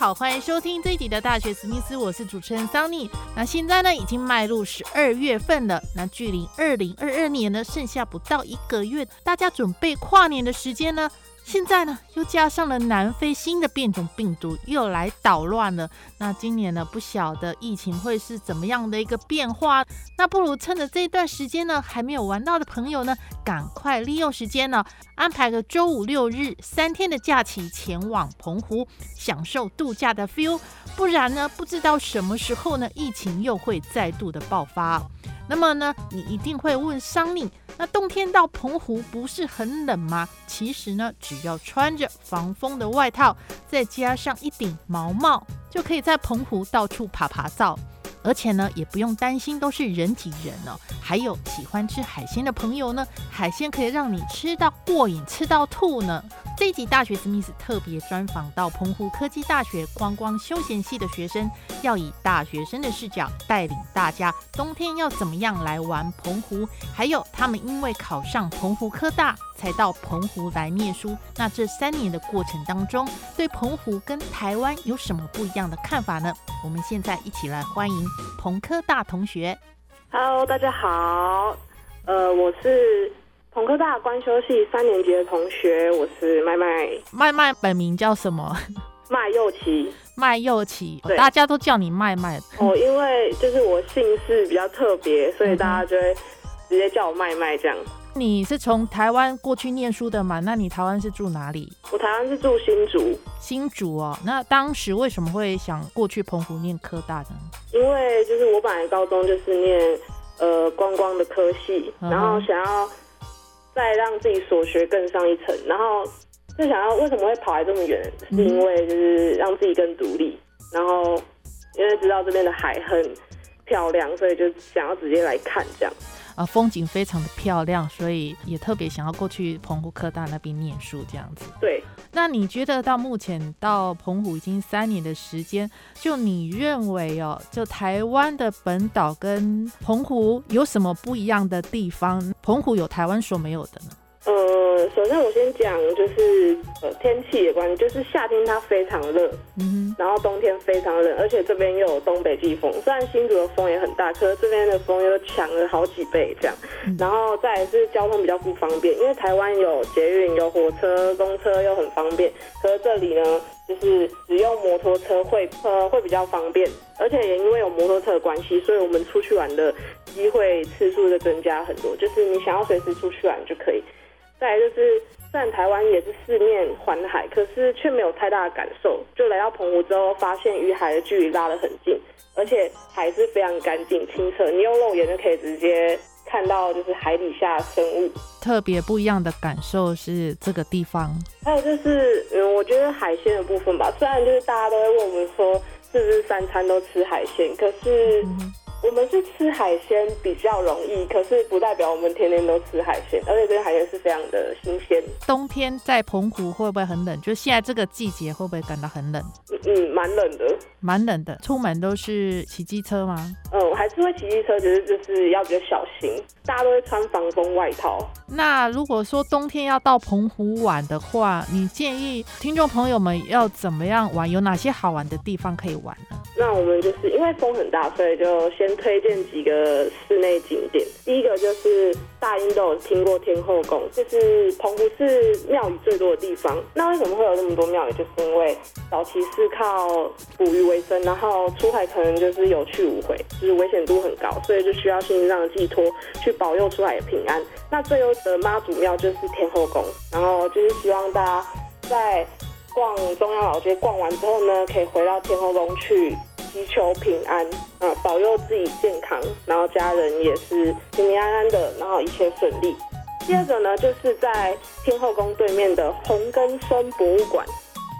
好，欢迎收听这一集的大学史密斯，我是主持人桑尼。那现在呢，已经迈入十二月份了，那距离二零二二年呢，剩下不到一个月，大家准备跨年的时间呢。现在呢，又加上了南非新的变种病毒，又来捣乱了。那今年呢，不晓得疫情会是怎么样的一个变化。那不如趁着这段时间呢，还没有玩到的朋友呢，赶快利用时间呢，安排个周五六日三天的假期，前往澎湖享受度假的 feel。不然呢，不知道什么时候呢，疫情又会再度的爆发。那么呢，你一定会问桑尼，那冬天到澎湖不是很冷吗？其实呢，只要穿着防风的外套，再加上一顶毛帽，就可以在澎湖到处爬爬灶。而且呢，也不用担心都是人挤人哦。还有喜欢吃海鲜的朋友呢，海鲜可以让你吃到过瘾，吃到吐呢。这一集大学史密斯特别专访到澎湖科技大学观光休闲系的学生，要以大学生的视角带领大家冬天要怎么样来玩澎湖。还有他们因为考上澎湖科大，才到澎湖来念书。那这三年的过程当中，对澎湖跟台湾有什么不一样的看法呢？我们现在一起来欢迎澎科大同学。Hello，大家好，呃，我是澎科大官修系三年级的同学，我是麦麦。麦麦本名叫什么？麦又琪。麦又琪，大家都叫你麦麦。哦，因为就是我姓氏比较特别，所以大家就会直接叫我麦麦这样。你是从台湾过去念书的嘛？那你台湾是住哪里？我台湾是住新竹。新竹哦，那当时为什么会想过去澎湖念科大呢？因为就是我本来高中就是念呃观光的科系，然后想要再让自己所学更上一层，然后就想要为什么会跑来这么远？是因为就是让自己更独立，然后因为知道这边的海很漂亮，所以就想要直接来看这样。啊，风景非常的漂亮，所以也特别想要过去澎湖科大那边念书这样子。对，那你觉得到目前到澎湖已经三年的时间，就你认为哦，就台湾的本岛跟澎湖有什么不一样的地方？澎湖有台湾所没有的呢？呃，首先我先讲就是呃天气的关系，就是夏天它非常热，嗯，然后冬天非常冷，而且这边又有东北季风，虽然新竹的风也很大，可是这边的风又强了好几倍这样。然后再是交通比较不方便，因为台湾有捷运、有火车、公车又很方便，可是这里呢，就是只用摩托车会呃会比较方便，而且也因为有摩托车的关系，所以我们出去玩的机会次数就增加很多，就是你想要随时出去玩就可以。再就是，虽然台湾也是四面环海，可是却没有太大的感受。就来到澎湖之后，发现与海的距离拉得很近，而且海是非常干净清澈，你用肉眼就可以直接看到，就是海底下生物。特别不一样的感受是这个地方。还有就是，嗯，我觉得海鲜的部分吧，虽然就是大家都会问我们说，是不是三餐都吃海鲜，可是。我们是吃海鲜比较容易，可是不代表我们天天都吃海鲜，而且这个海鲜是非常的新鲜。冬天在澎湖会不会很冷？就现在这个季节会不会感到很冷？嗯，蛮冷的，蛮冷的。出门都是骑机车吗？嗯，我还是会骑机车，只是就是要比较小心。大家都会穿防风外套。那如果说冬天要到澎湖玩的话，你建议听众朋友们要怎么样玩？有哪些好玩的地方可以玩呢？那我们就是因为风很大，所以就先推荐几个室内景点。第一个就是大英都有听过天后宫，就是澎湖是庙宇最多的地方。那为什么会有那么多庙宇？就是因为早期是靠捕鱼为生，然后出海可能就是有去无回，就是危险度很高，所以就需要心灵上的寄托去保佑出海的平安。那最后的妈祖庙就是天后宫，然后就是希望大家在逛中央老街逛完之后呢，可以回到天后宫去。祈求平安啊，保佑自己健康，然后家人也是平平安安的，然后一切顺利。第二个呢，就是在天后宫对面的红根生博物馆，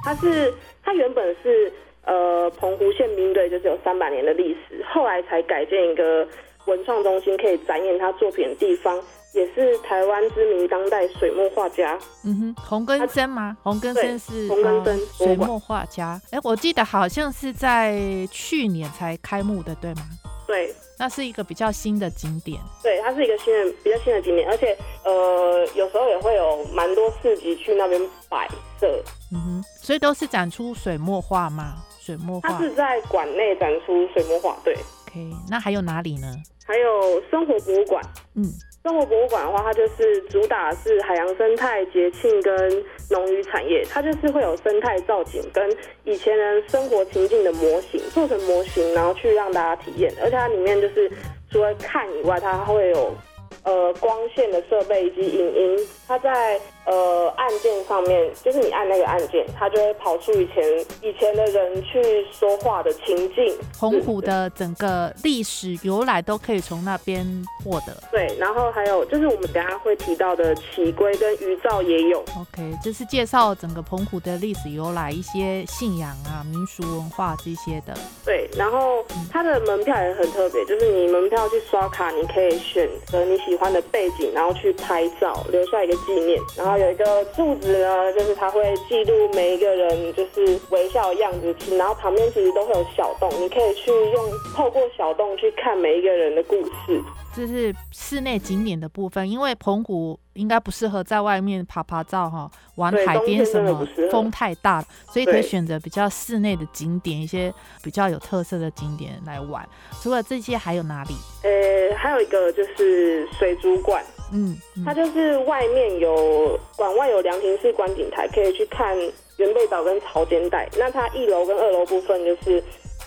它是它原本是呃澎湖宪兵队，就是有三百年的历史，后来才改建一个文创中心，可以展演他作品的地方。也是台湾知名当代水墨画家，嗯哼，洪根生吗？洪根生是洪根生水墨画家。哎，我记得好像是在去年才开幕的，对吗？对，那是一个比较新的景点。对，它是一个新的、比较新的景点，而且呃，有时候也会有蛮多市集去那边摆设。嗯哼，所以都是展出水墨画吗？水墨画。它是在馆内展出水墨画，对。OK，那还有哪里呢？还有生活博物馆。嗯。生活博物馆的话，它就是主打是海洋生态、节庆跟农渔产业，它就是会有生态造景跟以前人生活情境的模型做成模型，然后去让大家体验，而且它里面就是除了看以外，它会有。呃，光线的设备以及影音，它在呃按键上面，就是你按那个按键，它就会跑出以前以前的人去说话的情境。澎湖的整个历史由来都可以从那边获得。对，然后还有就是我们等下会提到的奇龟跟鱼照也有。OK，这是介绍整个澎湖的历史由来，一些信仰啊、民俗文化这些的。对，然后它的门票也很特别，就是你门票去刷卡，你可以选择你。喜欢的背景，然后去拍照，留下一个纪念。然后有一个柱子呢，就是它会记录每一个人就是微笑的样子。然后旁边其实都会有小洞，你可以去用透过小洞去看每一个人的故事。这是室内景点的部分，因为澎湖应该不适合在外面爬爬照哈，玩海边什么风太大，所以可以选择比较室内的景点，一些比较有特色的景点来玩。除了这些，还有哪里？呃，还有一个就是水族馆，嗯，它就是外面有馆外有凉亭式观景台，可以去看原贝岛跟潮间带。那它一楼跟二楼部分就是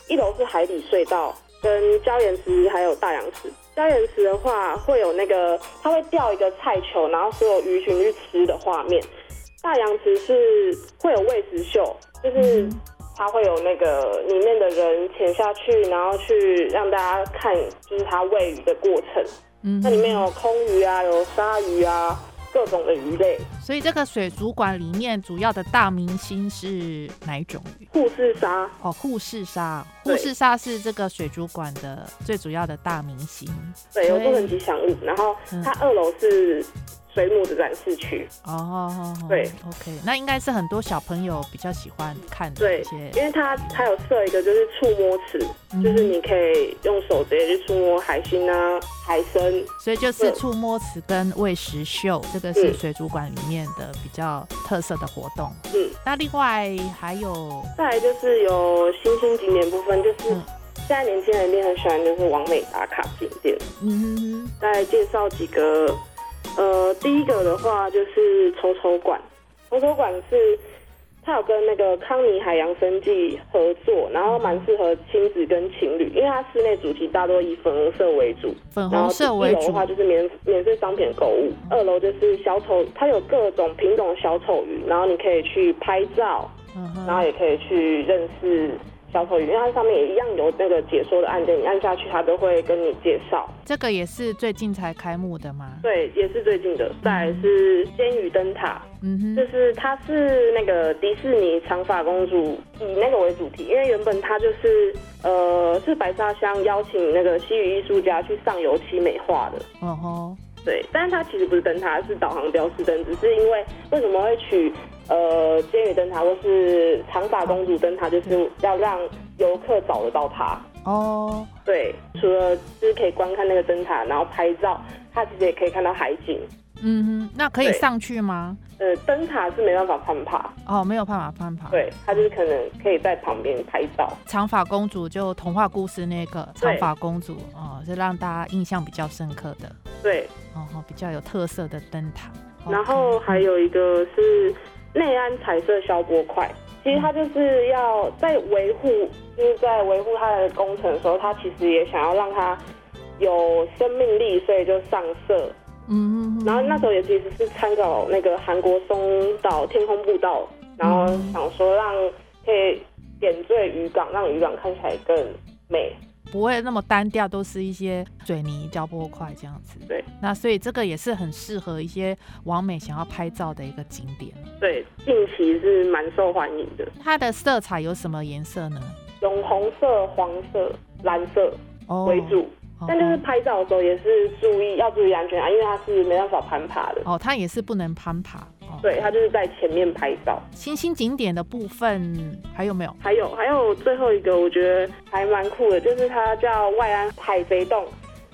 一楼是海底隧道。跟礁岩池还有大洋池，礁岩池的话会有那个，它会掉一个菜球，然后所有鱼群去吃的画面。大洋池是会有喂食秀，就是它会有那个里面的人潜下去，然后去让大家看，就是它喂鱼的过程。嗯，那里面有空鱼啊，有鲨鱼啊。各种的鱼类，所以这个水族馆里面主要的大明星是哪一种鱼？护士鲨哦，护士鲨，护士鲨是这个水族馆的最主要的大明星。对，有多层吉祥物，然后它二楼是。水母的展示区。哦，对，OK，那应该是很多小朋友比较喜欢看的一些，因为它它有设一个就是触摸池，就是你可以用手直接去触摸海星啊、海参，所以就是触摸池跟喂食秀，这个是水族馆里面的比较特色的活动。嗯，那另外还有，再来就是有新兴景点部分，就是现在年轻人一定很喜欢就是完美打卡景点。嗯再介绍几个。呃，第一个的话就是丑丑馆，丑丑馆是它有跟那个康尼海洋生技合作，然后蛮适合亲子跟情侣，因为它室内主题大多以粉红色为主，粉红色为主。一楼的话就是免免费商品购物，二楼就是小丑，它有各种品种的小丑鱼，然后你可以去拍照，然后也可以去认识。小丑鱼，因为它上面也一样有那个解说的按键，你按下去，它都会跟你介绍。这个也是最近才开幕的吗？对，也是最近的。再是仙女灯塔，嗯哼，就是它是那个迪士尼长发公主以那个为主题，因为原本它就是呃是白沙乡邀请那个西语艺术家去上油漆美化的。哦吼，对，但是它其实不是灯塔，是导航标识灯，只是因为为什么会取？呃，监狱灯塔或是长发公主灯塔，就是要让游客找得到它。哦，对，除了就是可以观看那个灯塔，然后拍照，它其实也可以看到海景。嗯哼，那可以上去吗？呃，灯塔是没办法攀爬。哦，没有办法攀爬。对，它就是可能可以在旁边拍照。长发公主就童话故事那个长发公主哦，是让大家印象比较深刻的。对，哦，比较有特色的灯塔。然后还有一个是。内安彩色消波块，其实它就是要在维护，就是在维护它的工程的时候，它其实也想要让它有生命力，所以就上色。嗯，然后那时候也其实是参考那个韩国松岛天空步道，然后想说让可以点缀渔港，让渔港看起来更美。不会那么单调，都是一些水泥胶波块这样子。对，那所以这个也是很适合一些完美想要拍照的一个景点。对，近期是蛮受欢迎的。它的色彩有什么颜色呢？用红色、黄色、蓝色为主。但就是拍照的时候也是注意要注意安全啊，因为它是没办法攀爬的。哦，它也是不能攀爬。对，它就是在前面拍照。新兴景点的部分还有没有？还有，还有最后一个，我觉得还蛮酷的，就是它叫外安海贼洞。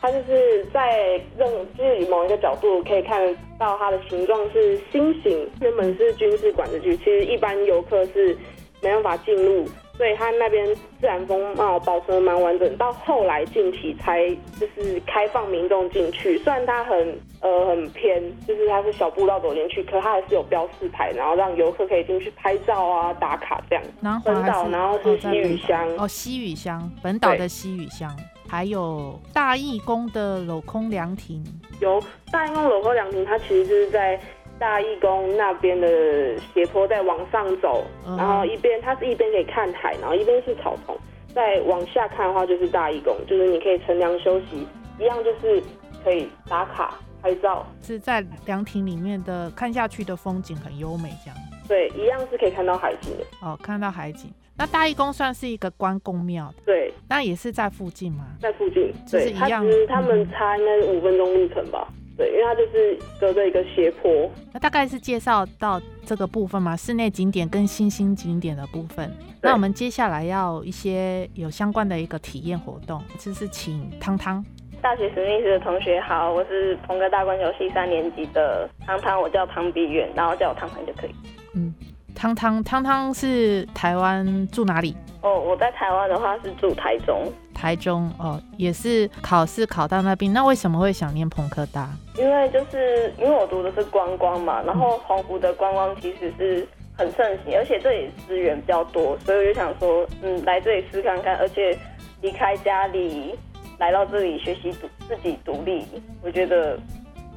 它就是在任就是某一个角度可以看到它的形状是心形，原本是军事管制区，其实一般游客是没办法进入。所以它那边自然风貌保存的蛮完整，到后来近期才就是开放民众进去。虽然它很呃很偏，就是它是小步道走进去，可它还是有标示牌，然后让游客可以进去拍照啊、打卡这样。本岛，然后是西屿乡哦，西屿乡，本岛的西屿乡，还有大义宫的镂空凉亭。有大义宫镂空凉亭，它其实就是在。大义宫那边的斜坡在往上走，然后一边它是一边可以看海，然后一边是草丛。再往下看的话就是大义宫，就是你可以乘凉休息，一样就是可以打卡拍照。是在凉亭里面的看下去的风景很优美，这样。对，一样是可以看到海景的。哦，看到海景。那大义宫算是一个关公庙，对，那也是在附近吗？在附近，对，一样。他们差应该是五分钟路程吧。对，因为它就是隔着一个斜坡。那大概是介绍到这个部分嘛，室内景点跟新兴景点的部分。那我们接下来要一些有相关的一个体验活动，就是请汤汤。大学史密斯的同学好，我是鹏哥大观游戏三年级的汤汤，我叫汤碧远，然后叫我汤汤就可以。嗯，汤汤汤汤是台湾住哪里？哦，我在台湾的话是住台中。台中哦，也是考试考到那边。那为什么会想念朋科大？因为就是因为我读的是观光嘛，然后澎湖的观光其实是很盛行，而且这里资源比较多，所以我就想说，嗯，来这里试看看。而且离开家里来到这里学习独自己独立，我觉得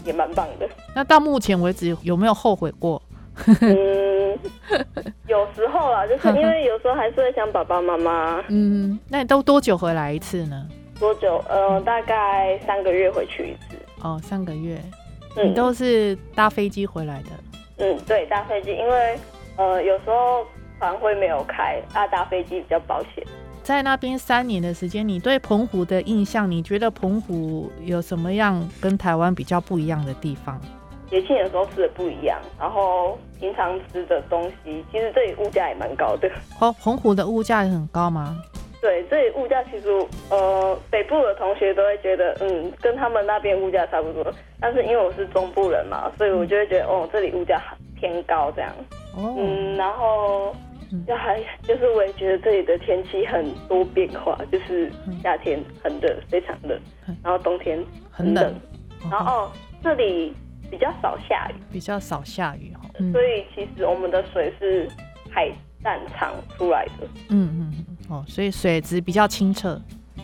也蛮棒的。那到目前为止有没有后悔过？嗯，有时候啊，就是因为有时候还是会想爸爸妈妈。嗯，那你都多久回来一次呢？多久？呃，大概三个月回去一次。哦，三个月。你都是搭飞机回来的？嗯，对，搭飞机，因为呃，有时候船会没有开，啊，搭飞机比较保险。在那边三年的时间，你对澎湖的印象，你觉得澎湖有什么样跟台湾比较不一样的地方？节庆的时候吃的不一样，然后平常吃的东西，其实这里物价也蛮高的。哦，澎湖的物价也很高吗？对，这里物价其实，呃，北部的同学都会觉得，嗯，跟他们那边物价差不多。但是因为我是中部人嘛，所以我就会觉得，哦，这里物价偏高这样。哦。嗯，然后就还就是我也觉得这里的天气很多变化，就是夏天很热，非常热，然后冬天很冷，然后哦，这里。比较少下雨，比较少下雨哈，所以其实我们的水是海淡厂出来的。嗯嗯嗯，哦，所以水质比较清澈。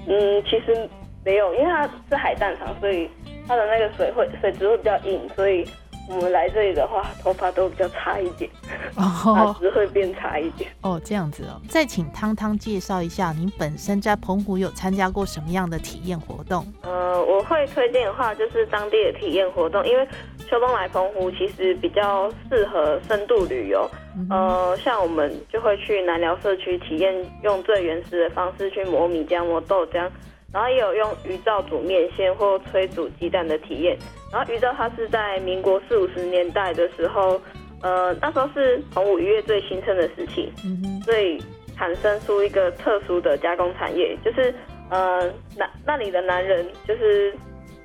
嗯，其实没有，因为它是海淡厂，所以它的那个水会水质会比较硬，所以。我们来这里的话，头发都比较差一点，发质会变差一点。哦，这样子哦。再请汤汤介绍一下，您本身在澎湖有参加过什么样的体验活动？呃，我会推荐的话，就是当地的体验活动，因为秋冬来澎湖其实比较适合深度旅游。呃，像我们就会去南寮社区体验，用最原始的方式去磨米浆、磨豆浆。然后也有用鱼灶煮面线或炊煮鸡蛋的体验。然后鱼灶它是在民国四五十年代的时候，呃，那时候是澎湖渔业最兴盛的时期，所以产生出一个特殊的加工产业，就是呃，那那里的男人就是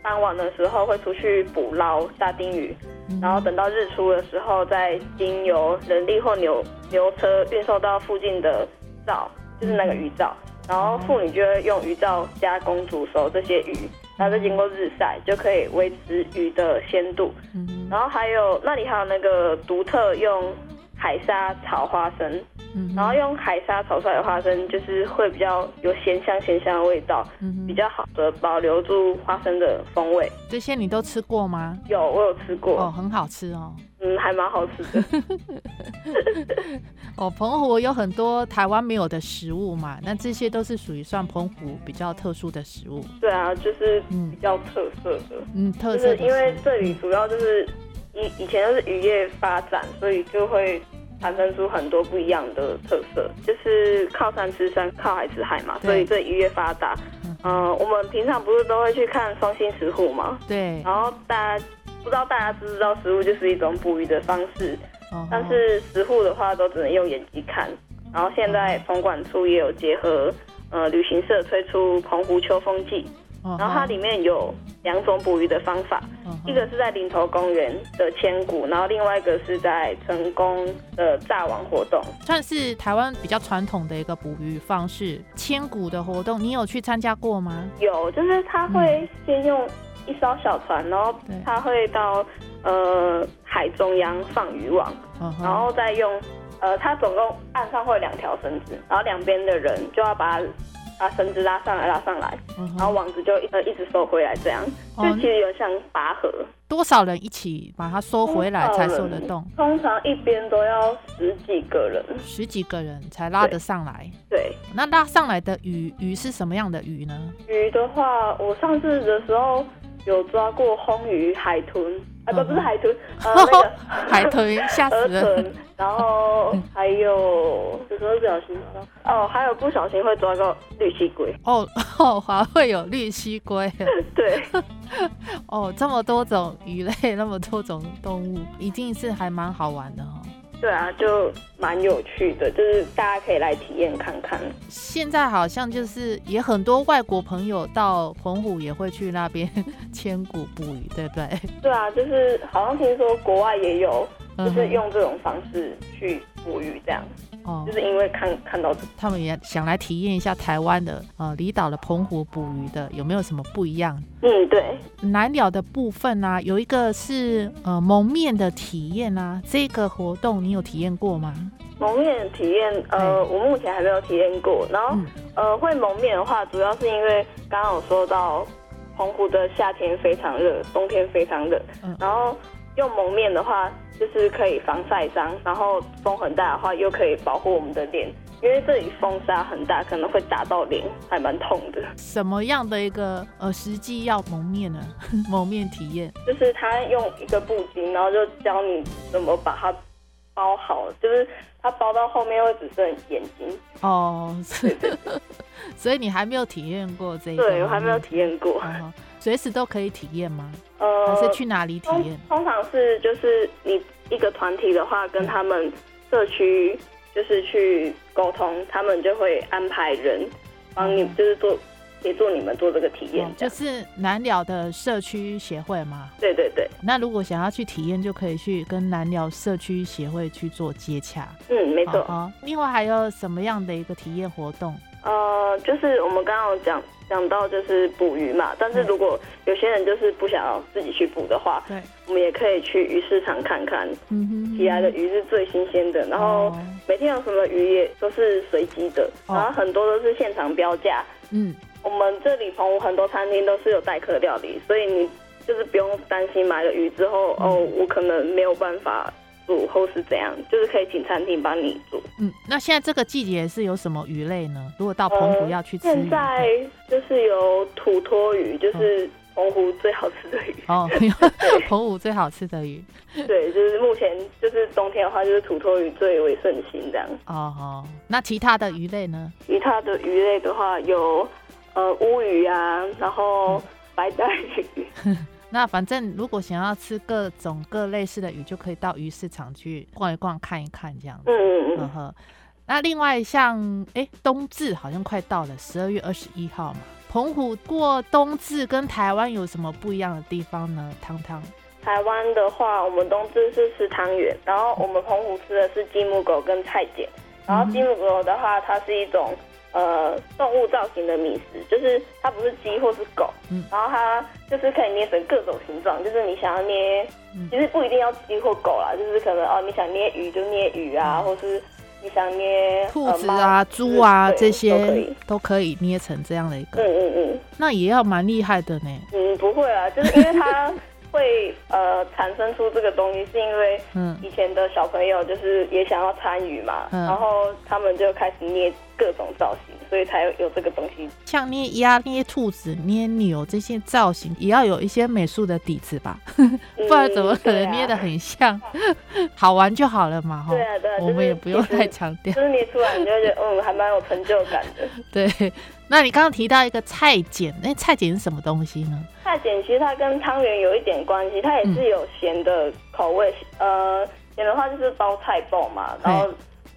傍晚的时候会出去捕捞沙丁鱼，然后等到日出的时候，再经由人力或牛牛车运送到附近的灶，就是那个鱼灶。然后妇女就会用鱼灶加工煮熟这些鱼，然后再经过日晒，就可以维持鱼的鲜度。然后还有那里还有那个独特用海沙炒花生嗯然后用海沙炒出来的花生就是会比较有咸香咸香的味道，嗯比较好的保留住花生的风味。这些你都吃过吗？有，我有吃过，哦，很好吃哦。嗯，还蛮好吃的。哦，澎湖有很多台湾没有的食物嘛，那这些都是属于算澎湖比较特殊的食物。对啊，就是比较特色的。嗯，特色。因为这里主要就是以以前都是渔业发展，所以就会产生出很多不一样的特色。就是靠山吃山，靠海吃海嘛，所以这渔业发达。嗯，我们平常不是都会去看双星石斛吗？对。然后大家。不知道大家知不知道，食物就是一种捕鱼的方式，但是食物的话都只能用眼睛看。然后现在澎管处也有结合，呃，旅行社推出澎湖秋风季，然后它里面有两种捕鱼的方法，一个是在林头公园的千古，然后另外一个是在成功的炸网活动，算是台湾比较传统的一个捕鱼方式。千古的活动，你有去参加过吗？有，就是他会先用。一艘小船，然后他会到呃海中央放渔网，然后再用呃，他总共岸上会有两条绳子，然后两边的人就要把把绳子拉上来，拉上来，然后网子就呃一直收回来，这样就其实有像拔河。多少人一起把它收回来才收得动？通常一边都要十几个人，十几个人才拉得上来。对，那拉上来的鱼鱼是什么样的鱼呢？鱼的话，我上次的时候。有抓过红鱼、海豚，啊不不是海豚，呃那个 海豚吓死了。然后 还有有时候不小心哦，还有不小心会抓到绿蜥龟。哦哦，还会有绿蜥龟。对。哦，这么多种鱼类，那么多种动物，一定是还蛮好玩的哈。对啊，就蛮有趣的，就是大家可以来体验看看。现在好像就是也很多外国朋友到澎湖也会去那边 千古捕鱼，对不对？对啊，就是好像听说国外也有，就是用这种方式去捕鱼这样。哦，就是因为看看到他们也想来体验一下台湾的呃离岛的澎湖捕鱼的有没有什么不一样？嗯，对。南鸟的部分啊，有一个是呃蒙面的体验啊，这个活动你有体验过吗？蒙面体验，呃，我目前还没有体验过。然后呃，会蒙面的话，主要是因为刚刚有说到澎湖的夏天非常热，冬天非常冷，然后。用蒙面的话，就是可以防晒伤，然后风很大的话，又可以保护我们的脸，因为这里风沙很大，可能会打到脸，还蛮痛的。什么样的一个呃实际要蒙面呢？蒙面体验就是他用一个布巾，然后就教你怎么把它包好，就是它包到后面会只剩眼睛。哦，是所以你还没有体验过这一？对，我还没有体验过。随时都可以体验吗？呃，还是去哪里体验？通常是就是你一个团体的话，跟他们社区就是去沟通，他们就会安排人帮你，就是做协助你们做这个体验。就是南寮的社区协会吗？对对对。那如果想要去体验，就可以去跟南寮社区协会去做接洽。嗯，没错。另外还有什么样的一个体验活动？呃，就是我们刚刚有讲讲到就是捕鱼嘛，但是如果有些人就是不想要自己去捕的话，对，我们也可以去鱼市场看看，嗯起来的鱼是最新鲜的，然后每天有什么鱼也都是随机的，然后很多都是现场标价，嗯，我们这里澎湖很多餐厅都是有代客料理，所以你就是不用担心买了鱼之后，哦，我可能没有办法。煮或是怎样，就是可以请餐厅帮你煮。嗯，那现在这个季节是有什么鱼类呢？如果到澎湖要去吃，现在就是有土托鱼，就是澎湖最好吃的鱼。哦，澎湖最好吃的鱼。对，就是目前就是冬天的话，就是土托鱼最为盛行这样。哦哦，那其他的鱼类呢？其他的鱼类的话，有呃乌鱼啊，然后白带鱼。那反正如果想要吃各种各类似的鱼，就可以到鱼市场去逛一逛、看一看这样。嗯嗯嗯。呵那另外像哎冬至好像快到了，十二月二十一号嘛。澎湖过冬至跟台湾有什么不一样的地方呢？汤汤。台湾的话，我们冬至是吃汤圆，然后我们澎湖吃的是鸡母狗跟菜茧。然后鸡母狗的话，它是一种。呃，动物造型的米食，就是它不是鸡或是狗，嗯，然后它就是可以捏成各种形状，就是你想要捏，其实不一定要鸡或狗啦，就是可能哦，你想捏鱼就捏鱼啊，或是你想捏兔子啊、猪啊这些都可以捏成这样的一个。嗯嗯嗯，那也要蛮厉害的呢。嗯，不会啊，就是因为它。会呃产生出这个东西，是因为以前的小朋友就是也想要参与嘛，然后他们就开始捏各种造型，所以才有有这个东西。像捏鸭、捏兔子、捏牛这些造型，也要有一些美术的底子吧，不然怎么可能捏的很像？好玩就好了嘛，哈。对啊，对啊，我们也不用太强调。就是捏出来，你就觉得嗯，还蛮有成就感的。对。那你刚刚提到一个菜碱，那菜碱是什么东西呢？菜碱其实它跟汤圆有一点关系，它也是有咸的口味。呃，咸的话就是包菜豆嘛，然后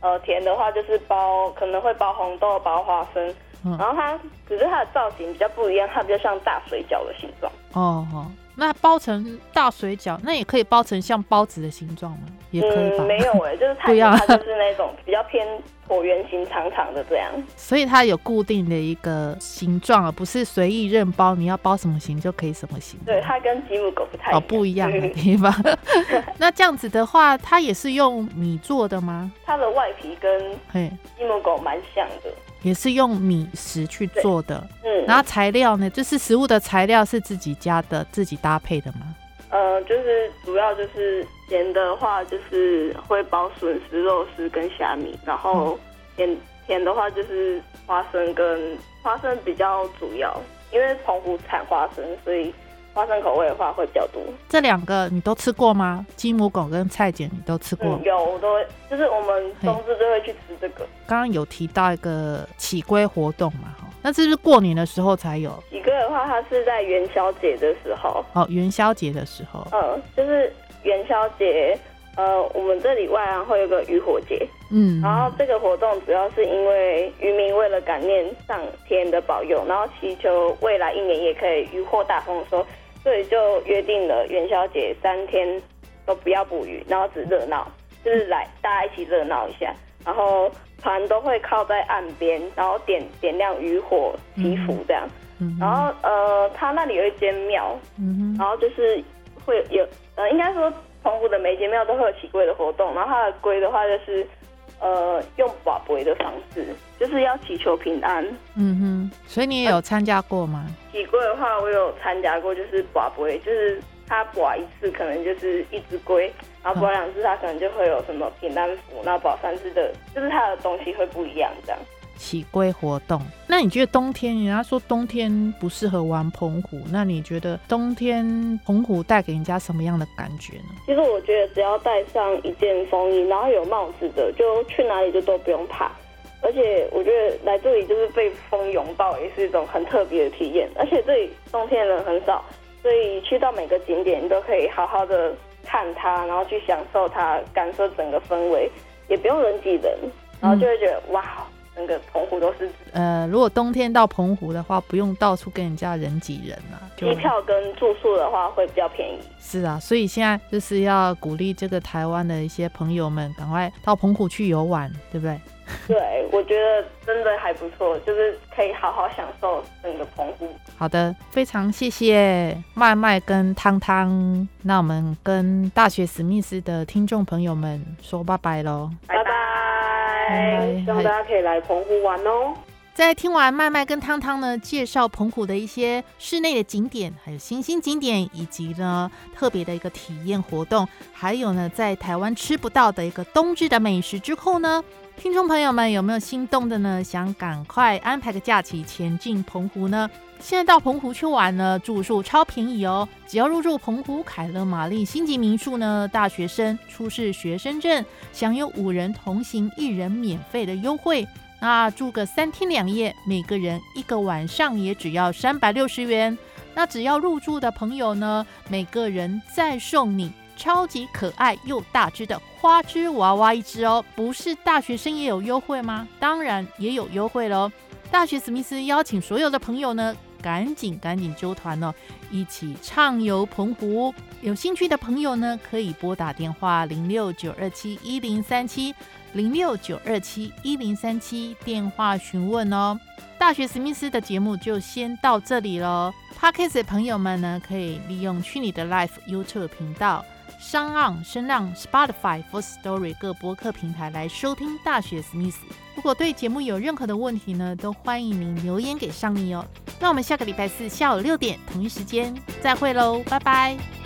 呃甜的话就是包可能会包红豆、包花生。然后它只是它的造型比较不一样，它比较像大水饺的形状。哦哦。那包成大水饺，那也可以包成像包子的形状吗？也可以吧。没有哎，就是 它它就是那种比较偏椭圆形、长长的这样。所以它有固定的一个形状，而不是随意任包，你要包什么形就可以什么形。对，它跟吉姆狗不太哦不一样的地方。那这样子的话，它也是用米做的吗？它的外皮跟吉姆狗蛮像的。也是用米食去做的，嗯，然后材料呢，就是食物的材料是自己家的，自己搭配的吗？呃，就是主要就是咸的话，就是会包笋丝、肉丝跟虾米，然后甜甜的话就是花生跟花生比较主要，因为澎湖产花生，所以。花生口味的话会比较多，这两个你都吃过吗？鸡母狗跟菜茧你都吃过？有，我都就是我们冬至就会去吃这个。刚刚有提到一个起龟活动嘛，哈，那这是过年的时候才有。起龟的话，它是在元宵节的时候。哦，元宵节的时候。嗯，就是元宵节，呃，我们这里外啊会有个渔火节。嗯，然后这个活动主要是因为渔民为了感念上天的保佑，然后祈求未来一年也可以渔获大丰收。所以就约定了元宵节三天都不要捕鱼，然后只热闹，就是来大家一起热闹一下。然后船都会靠在岸边，然后点点亮渔火祈福这样。然后呃，他那里有一间庙，然后就是会有呃，应该说澎湖的每间庙都会有起龟的活动。然后它的龟的话就是。呃，用寡龟的方式，就是要祈求平安。嗯哼，所以你也有参加过吗？祈龟的话，我有参加过，就是寡龟，就是他寡一次可能就是一只龟，然后寡两次他可能就会有什么平安符，然后寡三次的，就是他的东西会不一样这样。起龟活动，那你觉得冬天？人家说冬天不适合玩澎湖，那你觉得冬天澎湖带给人家什么样的感觉呢？其实我觉得只要带上一件风衣，然后有帽子的，就去哪里就都不用怕。而且我觉得来这里就是被风拥抱，也是一种很特别的体验。而且这里冬天人很少，所以去到每个景点你都可以好好的看它，然后去享受它，感受整个氛围，也不用人挤人，然后就会觉得哇。那个澎湖都是呃，如果冬天到澎湖的话，不用到处跟人家人挤人啊。机票跟住宿的话会比较便宜。是啊，所以现在就是要鼓励这个台湾的一些朋友们，赶快到澎湖去游玩，对不对？对，我觉得真的还不错，就是可以好好享受整个澎湖。好的，非常谢谢麦麦跟汤汤，那我们跟大学史密斯的听众朋友们说拜拜喽，拜拜。希望大家可以来澎湖玩哦。在听完麦麦跟汤汤呢介绍澎湖的一些室内的景点，还有新兴景点，以及呢特别的一个体验活动，还有呢在台湾吃不到的一个冬至的美食之后呢，听众朋友们有没有心动的呢？想赶快安排个假期前进澎湖呢？现在到澎湖去玩呢，住宿超便宜哦！只要入住澎湖凯乐玛丽星级民宿呢，大学生出示学生证，享有五人同行一人免费的优惠。那住个三天两夜，每个人一个晚上也只要三百六十元。那只要入住的朋友呢，每个人再送你超级可爱又大只的花枝娃娃一只哦！不是大学生也有优惠吗？当然也有优惠喽！大学史密斯邀请所有的朋友呢。赶紧赶紧揪团哦，一起畅游澎湖。有兴趣的朋友呢，可以拨打电话零六九二七一零三七零六九二七一零三七电话询问哦。大学史密斯的节目就先到这里喽。Podcast 的朋友们呢，可以利用去你的 Life YouTube 频道商岸、声浪、Spotify、For Story 各播客平台来收听大学史密斯。如果对节目有任何的问题呢，都欢迎您留言给上帝哦。那我们下个礼拜四下午六点同一时间再会喽，拜拜。